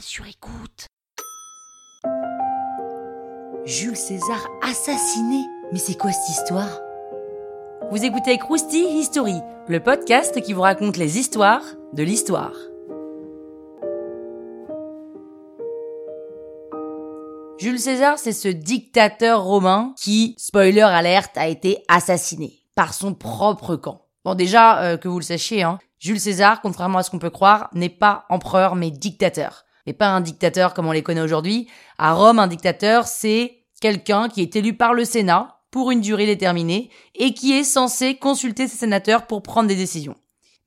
sur écoute. Jules César assassiné Mais c'est quoi cette histoire? Vous écoutez Krusty History, le podcast qui vous raconte les histoires de l'histoire. Jules César, c'est ce dictateur romain qui, spoiler alerte, a été assassiné par son propre camp. Bon déjà, euh, que vous le sachiez, hein, Jules César, contrairement à ce qu'on peut croire, n'est pas empereur mais dictateur. Mais pas un dictateur comme on les connaît aujourd'hui. À Rome, un dictateur, c'est quelqu'un qui est élu par le Sénat pour une durée déterminée et qui est censé consulter ses sénateurs pour prendre des décisions.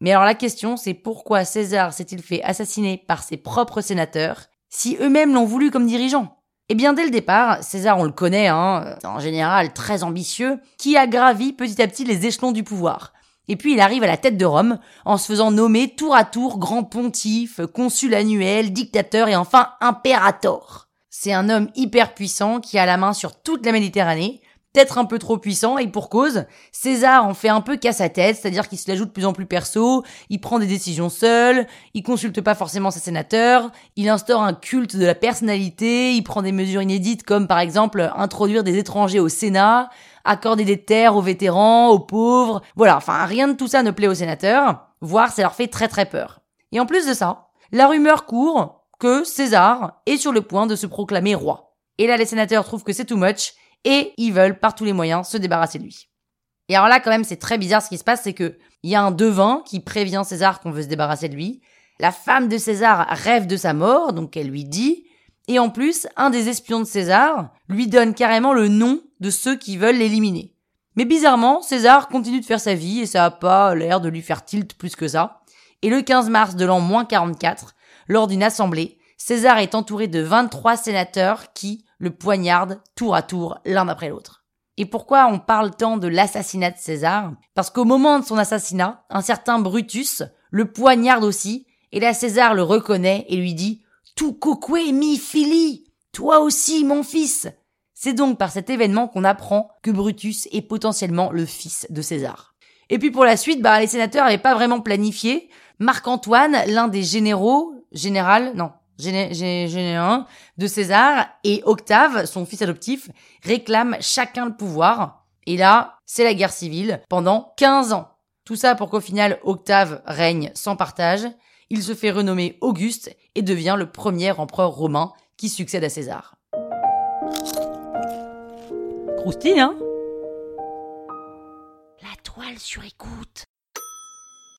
Mais alors la question, c'est pourquoi César s'est-il fait assassiner par ses propres sénateurs si eux-mêmes l'ont voulu comme dirigeant? Eh bien, dès le départ, César, on le connaît, hein, en général très ambitieux, qui a gravi petit à petit les échelons du pouvoir. Et puis il arrive à la tête de Rome, en se faisant nommer tour à tour grand pontife, consul annuel, dictateur et enfin impérator. C'est un homme hyper puissant qui a la main sur toute la Méditerranée, peut-être un peu trop puissant et pour cause, César en fait un peu qu'à sa tête, c'est-à-dire qu'il se la joue de plus en plus perso, il prend des décisions seul, il consulte pas forcément ses sénateurs, il instaure un culte de la personnalité, il prend des mesures inédites comme par exemple introduire des étrangers au Sénat, accorder des terres aux vétérans, aux pauvres, voilà, enfin rien de tout ça ne plaît aux sénateurs, voire ça leur fait très très peur. Et en plus de ça, la rumeur court que César est sur le point de se proclamer roi. Et là les sénateurs trouvent que c'est too much et ils veulent par tous les moyens se débarrasser de lui. Et alors là, quand même, c'est très bizarre ce qui se passe, c'est que il y a un devin qui prévient César qu'on veut se débarrasser de lui. La femme de César rêve de sa mort, donc elle lui dit. Et en plus, un des espions de César lui donne carrément le nom de ceux qui veulent l'éliminer. Mais bizarrement, César continue de faire sa vie et ça a pas l'air de lui faire tilt plus que ça. Et le 15 mars de l'an moins 44, lors d'une assemblée, César est entouré de 23 sénateurs qui, le poignarde tour à tour l'un après l'autre. Et pourquoi on parle tant de l'assassinat de César? Parce qu'au moment de son assassinat, un certain Brutus le poignarde aussi, et là César le reconnaît et lui dit Tu coque mi fili Toi aussi, mon fils C'est donc par cet événement qu'on apprend que Brutus est potentiellement le fils de César. Et puis pour la suite, bah, les sénateurs n'avaient pas vraiment planifié. Marc-Antoine, l'un des généraux, général, non, un de César et Octave, son fils adoptif, réclament chacun le pouvoir. Et là, c'est la guerre civile pendant 15 ans. Tout ça pour qu'au final, Octave règne sans partage. Il se fait renommer Auguste et devient le premier empereur romain qui succède à César. Croustille, hein? La toile sur écoute.